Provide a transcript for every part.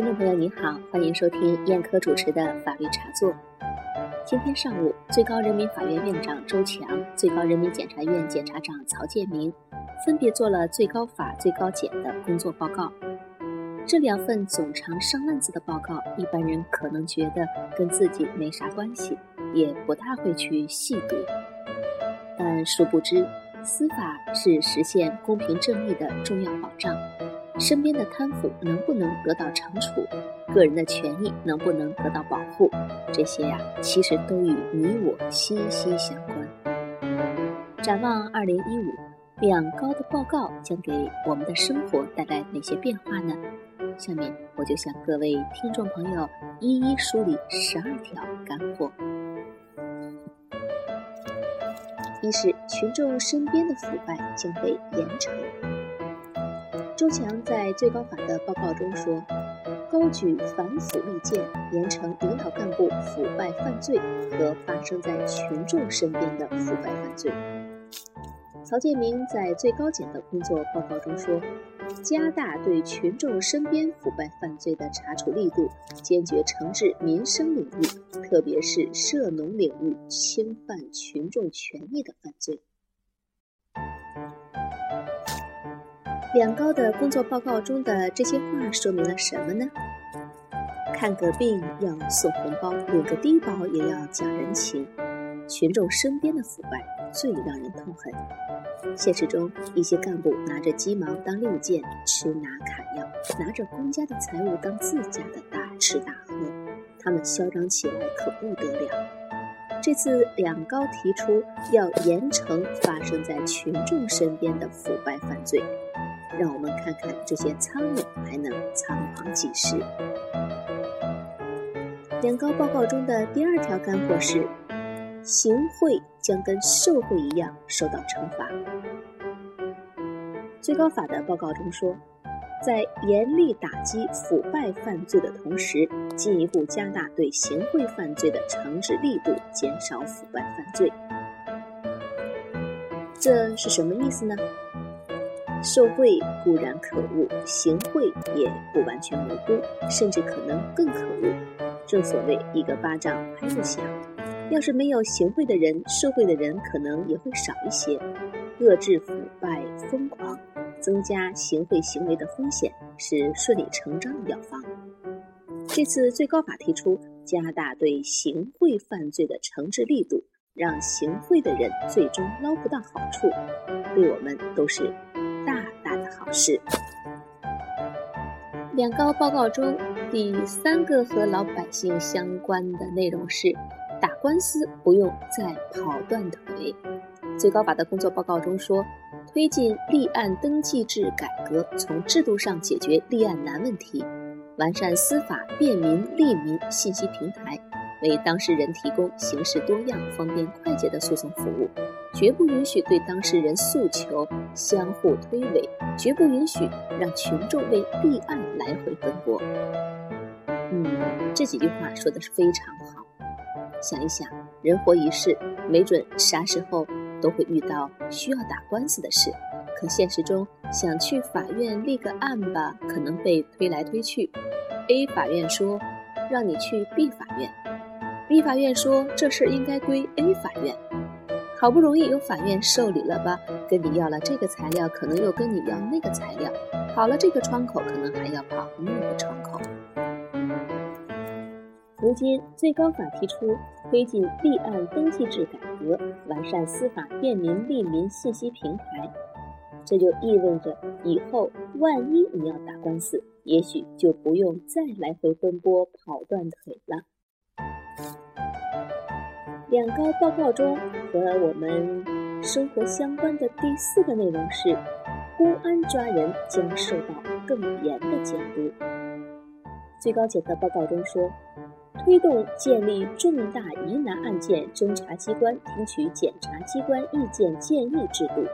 听众朋友，您好，欢迎收听燕科主持的法律茶座。今天上午，最高人民法院院长周强、最高人民检察院检察长曹建明分别做了最高法、最高检的工作报告。这两份总长上万字的报告，一般人可能觉得跟自己没啥关系，也不大会去细读。但殊不知，司法是实现公平正义的重要保障。身边的贪腐能不能得到惩处，个人的权益能不能得到保护，这些呀，其实都与你我息息相关。展望二零一五，两高的报告将给我们的生活带来哪些变化呢？下面我就向各位听众朋友一一梳理十二条干货。一是群众身边的腐败将被严惩。周强在最高法的报告中说：“高举反腐利剑，严惩领导干部腐败犯罪和发生在群众身边的腐败犯罪。”曹建明在最高检的工作报告中说：“加大对群众身边腐败犯罪的查处力度，坚决惩治民生领域，特别是涉农领域侵犯群众权益的犯罪。”两高的工作报告中的这些话说明了什么呢？看个病要送红包，领个低保也要讲人情。群众身边的腐败最让人痛恨。现实中，一些干部拿着鸡毛当令箭，吃拿砍要，拿着公家的财物当自家的大吃大喝，他们嚣张起来可不得了。这次两高提出要严惩发生在群众身边的腐败犯罪。让我们看看这些苍蝇还能苍茫几时。两高报告中的第二条干货是：行贿将跟受贿一样受到惩罚。最高法的报告中说，在严厉打击腐败犯罪的同时，进一步加大对行贿犯罪的惩治力度，减少腐败犯罪。这是什么意思呢？受贿固然可恶，行贿也不完全无辜，甚至可能更可恶。正所谓一个巴掌拍不响。要是没有行贿的人，受贿的人可能也会少一些。遏制腐败疯狂，增加行贿行为的风险，是顺理成章的药方。这次最高法提出加大对行贿犯罪的惩治力度，让行贿的人最终捞不到好处，对我们都是。好事。两高报告中第三个和老百姓相关的内容是，打官司不用再跑断腿。最高法的工作报告中说，推进立案登记制改革，从制度上解决立案难问题，完善司法便民利民信息平台。为当事人提供形式多样、方便快捷的诉讼服务，绝不允许对当事人诉求相互推诿，绝不允许让群众为立案来回奔波。嗯，这几句话说的是非常好。想一想，人活一世，没准啥时候都会遇到需要打官司的事，可现实中想去法院立个案吧，可能被推来推去。A 法院说让你去 B 法院。B 法院说这事应该归 A 法院，好不容易有法院受理了吧，跟你要了这个材料，可能又跟你要那个材料，跑了这个窗口，可能还要跑那个窗口。如今最高法提出推进立案登记制改革，完善司法便民利民信息平台，这就意味着以后万一你要打官司，也许就不用再来回奔波跑断腿了。两高报告中和我们生活相关的第四个内容是，公安抓人将受到更严的监督。最高检的报告中说，推动建立重大疑难案件侦查机关听取检察机关意见建议制度，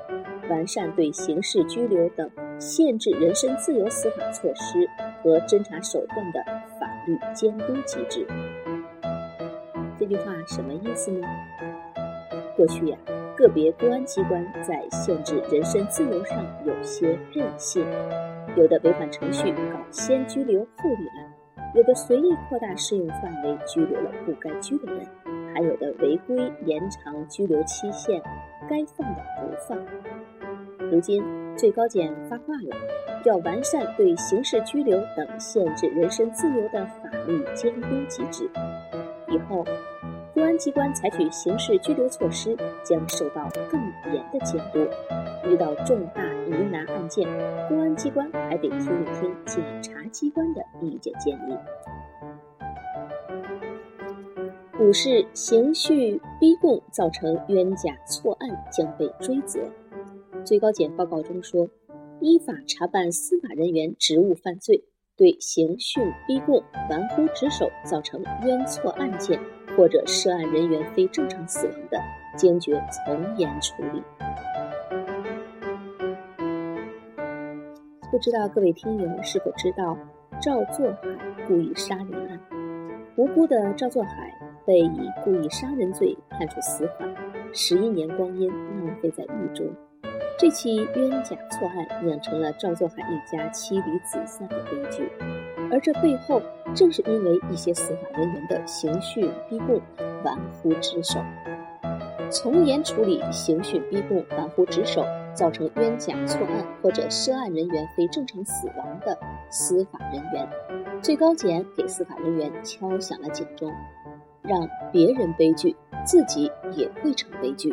完善对刑事拘留等限制人身自由司法措施和侦查手段的法律监督机制。这句话什么意思呢？过去呀，个别公安机关在限制人身自由上有些任性，有的违反程序搞先拘留后立案，有的随意扩大适用范围，拘留了不该拘的人；还有的违规延长拘留期限，该放的不放。如今最高检发话了，要完善对刑事拘留等限制人身自由的法律监督机制。以后，公安机关采取刑事拘留措施将受到更严的监督。遇到重大疑难案件，公安机关还得听一听检察机关的意见建议。五是刑讯逼供造成冤假错案将被追责。最高检报告中说，依法查办司法人员职务犯罪，对刑讯逼供、玩忽职守造成冤错案件或者涉案人员非正常死亡的，坚决从严处理。不知道各位听友是否知道赵作海故意杀人案？无辜的赵作海被以故意杀人罪判处死缓，十一年光阴浪费在狱中。这起冤假错案酿成了赵作海一家妻离子散的悲剧，而这背后正是因为一些司法人员的刑讯逼供、玩忽职守。从严处理刑讯逼供、玩忽职守造成冤假错案或者涉案人员非正常死亡的司法人员，最高检给司法人员敲响了警钟，让别人悲剧，自己也会成悲剧。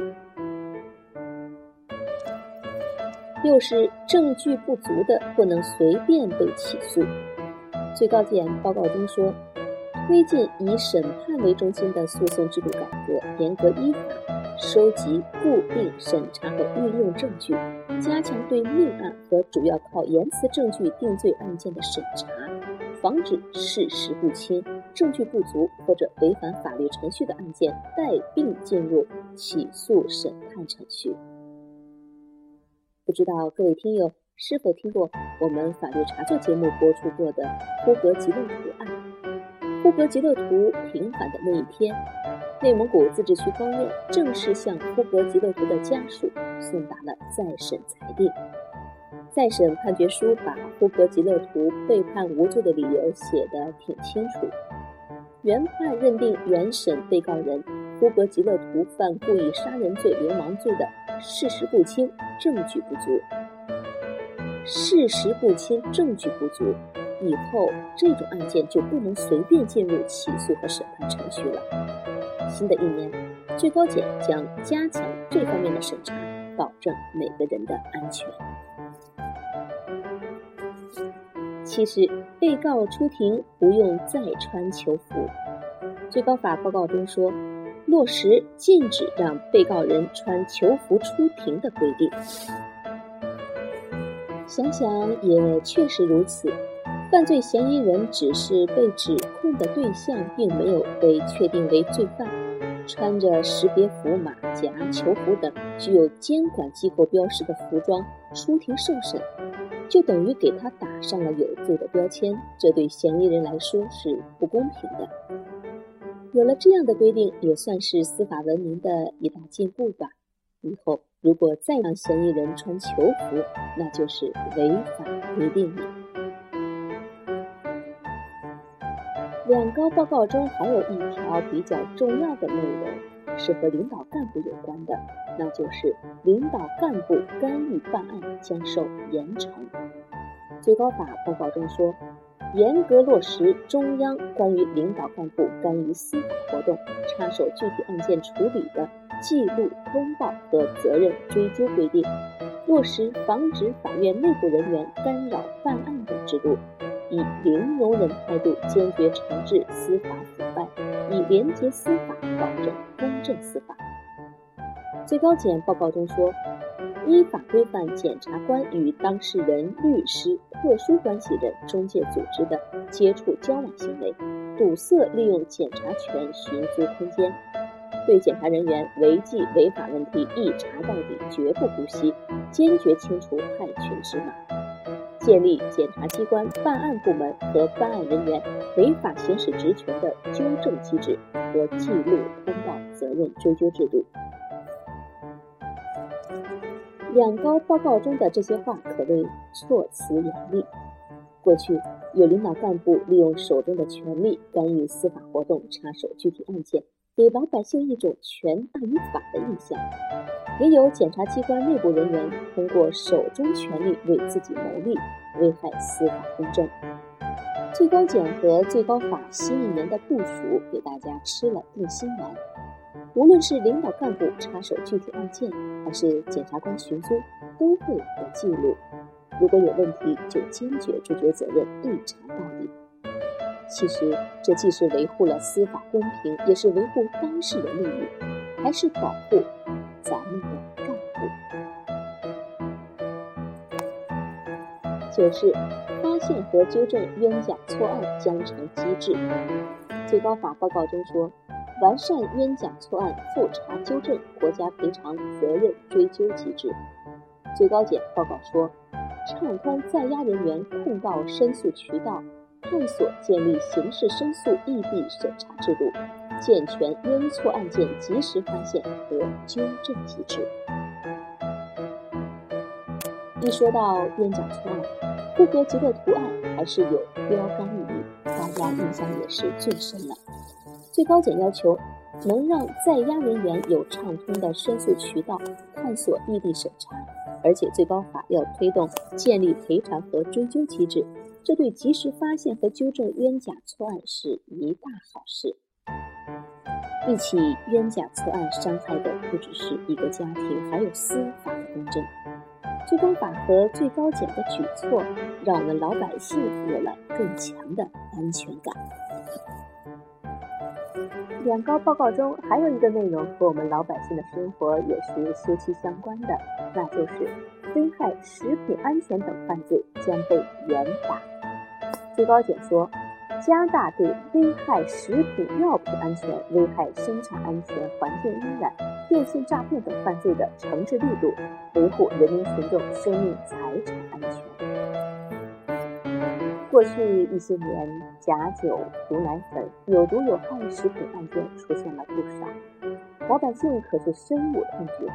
又是证据不足的，不能随便被起诉。最高检报告中说，推进以审判为中心的诉讼制度改革，严格依法收集、固定、审查和运用证据，加强对命案和主要靠言辞证据定罪案件的审查，防止事实不清、证据不足或者违反法律程序的案件带病进入起诉审判程序。不知道各位听友是否听过我们法律茶座节目播出过的呼格吉勒图案？呼格吉勒图平反的那一天，内蒙古自治区高院正式向呼格吉勒图的家属送达了再审裁定。再审判决书把呼格吉勒图被判无罪的理由写得挺清楚。原判认定原审被告人呼格吉勒图犯故意杀人罪、流氓罪的。事实不清，证据不足。事实不清，证据不足，以后这种案件就不能随便进入起诉和审判程序了。新的一年，最高检将加强这方面的审查，保证每个人的安全。其实，被告出庭不用再穿囚服。最高法报告中说。落实禁止让被告人穿囚服出庭的规定。想想也确实如此，犯罪嫌疑人只是被指控的对象，并没有被确定为罪犯。穿着识别服、马甲、囚服等具有监管机构标识的服装出庭受审，就等于给他打上了有罪的标签，这对嫌疑人来说是不公平的。有了这样的规定，也算是司法文明的一大进步吧。以后如果再让嫌疑人穿囚服，那就是违反规定了。两高报告中还有一条比较重要的内容，是和领导干部有关的，那就是领导干部干预办案将受严惩。最高法报告中说。严格落实中央关于领导干部干预司法活动、插手具体案件处理的记录、通报和责任追究规定，落实防止法院内部人员干扰办案等制度，以零容忍态度坚决惩治司法腐败，以廉洁司法保证公正司法。最高检报告中说。依法规范检察官与当事人、律师、特殊关系人、中介组织的接触交往行为，堵塞利用检察权寻租空间，对检察人员违纪违法问题一查到底，绝不姑息，坚决清除害群之马，建立检察机关办案部门和办案人员违法行使职权的纠正机制和记录、通报、责任追究制度。两高报告中的这些话可谓措辞严厉。过去，有领导干部利用手中的权力干预司法活动、插手具体案件，给老百姓一种权大于法的印象；也有检察机关内部人员通过手中权力为自己谋利，危害司法公正。最高检和最高法新一年的部署给大家吃了定心丸。无论是领导干部插手具体案件，还是检察官寻租，都会有记录。如果有问题，就坚决追究责任，一查到底。其实，这既是维护了司法公平，也是维护当事人利益，还是保护咱们的干部。九是发现和纠正冤假错案将成机制。最高法报告中说，完善冤假错案复查纠正、国家赔偿责任追究机制。最高检报告说。畅通在押人员控告申诉渠道，探索建立刑事申诉异地审查制度，健全冤错案件及时发现和纠正机制。一说到冤假错案，不合格的图案还是有标杆意义，大家印象也是最深的。最高检要求能让在押人员有畅通的申诉渠道，探索异地审查。而且最高法要推动建立赔偿和追究机制，这对及时发现和纠正冤假错案是一大好事。一起冤假错案伤害的不只是一个家庭，还有司法的公正。最高法和最高检的举措，让我们老百姓有了更强的安全感。两高报告中还有一个内容和我们老百姓的生活也是息息相关的，那就是危害食品安全等犯罪将被严打。最高检说，加大对危害食品药品安全、危害生产安全、环境污染、电信诈骗等犯罪的惩治力度，维护人民群众生命财产安全。过去一些年，假酒、毒奶粉、有毒有害食品案件出现了不少，老百姓可是深恶痛绝。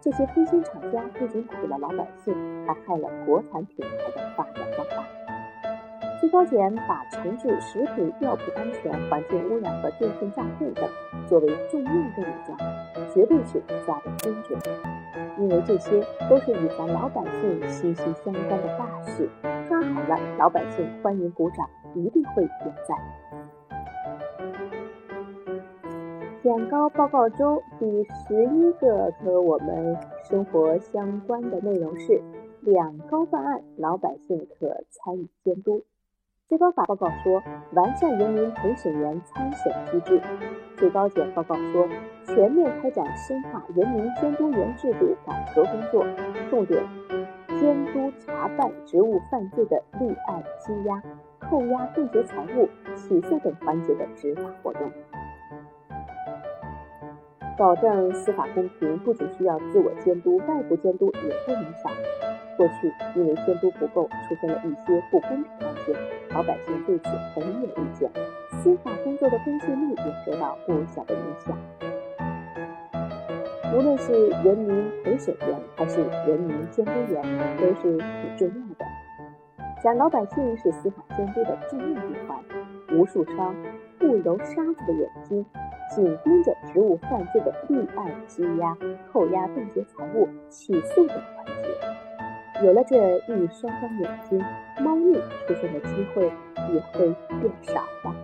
这些黑心厂家不仅苦了老百姓，还害了国产品牌的发展壮大。最高检把惩治食品药品安全、环境污染和电信诈骗等作为重要任务抓，绝对是抓的精准。因为这些都是与咱老百姓息息相关的大事，抓好了，老百姓欢迎鼓掌，一定会点赞。两高报告中第十一个和我们生活相关的内容是：两高办案，老百姓可参与监督。最高法报告说，完善人民陪审员参审机制。最高检报告说，全面开展深化人民监督员制度改革工作，重点监督查办职务犯罪的立案、羁押、扣押、冻结财物、起诉等环节的执法活动。保证司法公平，不仅需要自我监督，外部监督也不能少。过去因为监督不够，出现了一些不公平案件，老百姓对此很有意见，司法工作的公信力也受到不小的影响。无论是人民陪审员还是人民监督员，都是挺重要的。咱老百姓是司法监督的重要一环，无数双不揉沙子的眼睛，紧盯着职务犯罪的立案、羁押、扣押、冻结财物、起诉等环节。有了这一双双眼睛，猫腻出现的机会也会变少了。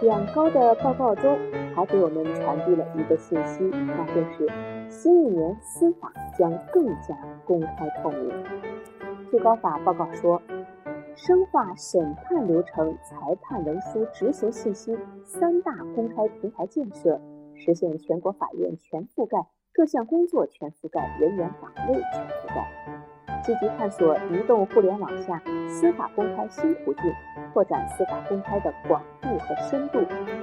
两高的报告中还给我们传递了一个信息，那就是新一年司法将更加公开透明。最高法报告说，深化审判流程、裁判文书执行信息三大公开平台建设。实现全国法院全覆盖、各项工作全覆盖、人员岗位全覆盖，积极探索移动互联网下司法公开新途径，拓展司法公开的广度和深度，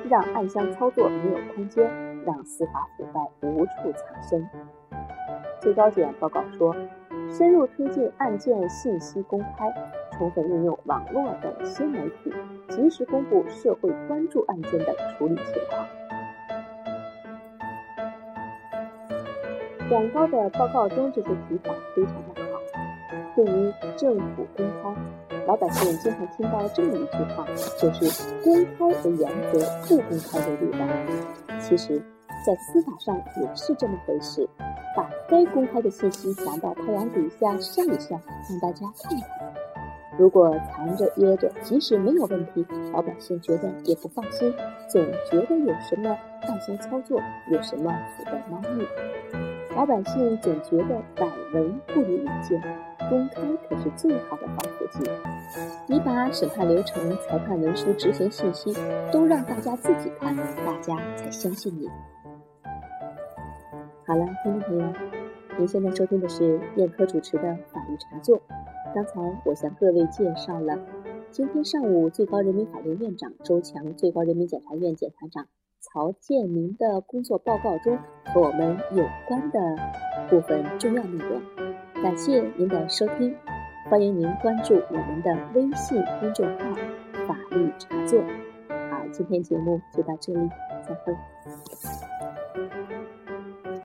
让暗箱操作没有空间，让司法腐败无处藏身。最高检报告说，深入推进案件信息公开，充分运用网络等新媒体，及时公布社会关注案件的处理情况。两高的报告中这些提法非常的好，对于政府公开。老百姓经常听到这么一句话，就是“公开为原则，不公开为例外”。其实，在司法上也是这么回事，把该公开的信息拿到太阳底下晒一晒，让大家看看。如果藏着掖着，即使没有问题，老百姓觉得也不放心，总觉得有什么暗箱操作，有什么伏的猫腻。老百姓总觉得百闻不如一见，公开可是最好的防腐剂。你把审判流程、裁判文书、执行信息都让大家自己看，大家才相信你。好了，听众朋友，您现在收听的是燕科主持的法律茶座。刚才我向各位介绍了今天上午最高人民法院院长周强、最高人民检察院检察长曹建明的工作报告中和我们有关的部分重要内容。感谢您的收听，欢迎您关注我们的微信公众号“法律茶座”。好，今天节目就到这里，再会。